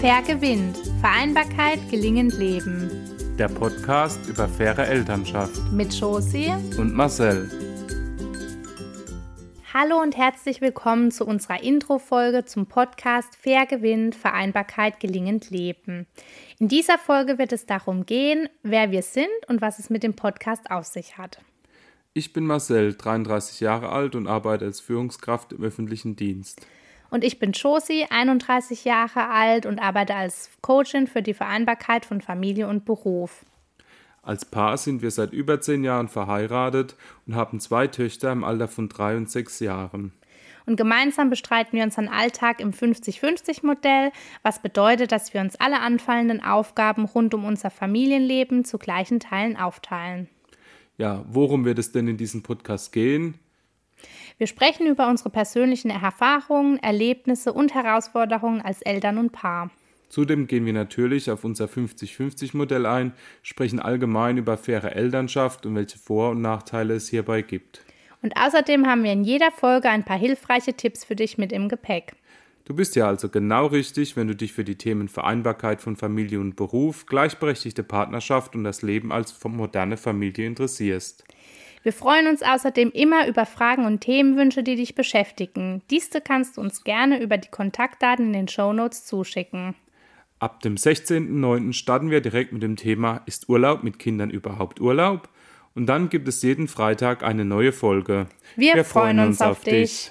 Fair gewinnt. Vereinbarkeit gelingend leben. Der Podcast über faire Elternschaft. Mit Josie und Marcel. Hallo und herzlich willkommen zu unserer Intro-Folge zum Podcast Fair gewinnt. Vereinbarkeit gelingend leben. In dieser Folge wird es darum gehen, wer wir sind und was es mit dem Podcast auf sich hat. Ich bin Marcel, 33 Jahre alt und arbeite als Führungskraft im öffentlichen Dienst. Und ich bin Josi, 31 Jahre alt und arbeite als Coachin für die Vereinbarkeit von Familie und Beruf. Als Paar sind wir seit über zehn Jahren verheiratet und haben zwei Töchter im Alter von drei und sechs Jahren. Und gemeinsam bestreiten wir unseren Alltag im 50-50-Modell, was bedeutet, dass wir uns alle anfallenden Aufgaben rund um unser Familienleben zu gleichen Teilen aufteilen. Ja, worum wird es denn in diesem Podcast gehen? Wir sprechen über unsere persönlichen Erfahrungen, Erlebnisse und Herausforderungen als Eltern und Paar. Zudem gehen wir natürlich auf unser 50-50-Modell ein, sprechen allgemein über faire Elternschaft und welche Vor- und Nachteile es hierbei gibt. Und außerdem haben wir in jeder Folge ein paar hilfreiche Tipps für dich mit im Gepäck. Du bist ja also genau richtig, wenn du dich für die Themen Vereinbarkeit von Familie und Beruf, gleichberechtigte Partnerschaft und das Leben als moderne Familie interessierst. Wir freuen uns außerdem immer über Fragen und Themenwünsche, die dich beschäftigen. Diese kannst du uns gerne über die Kontaktdaten in den Shownotes zuschicken. Ab dem 16.09. starten wir direkt mit dem Thema Ist Urlaub mit Kindern überhaupt Urlaub? Und dann gibt es jeden Freitag eine neue Folge. Wir, wir freuen uns auf dich.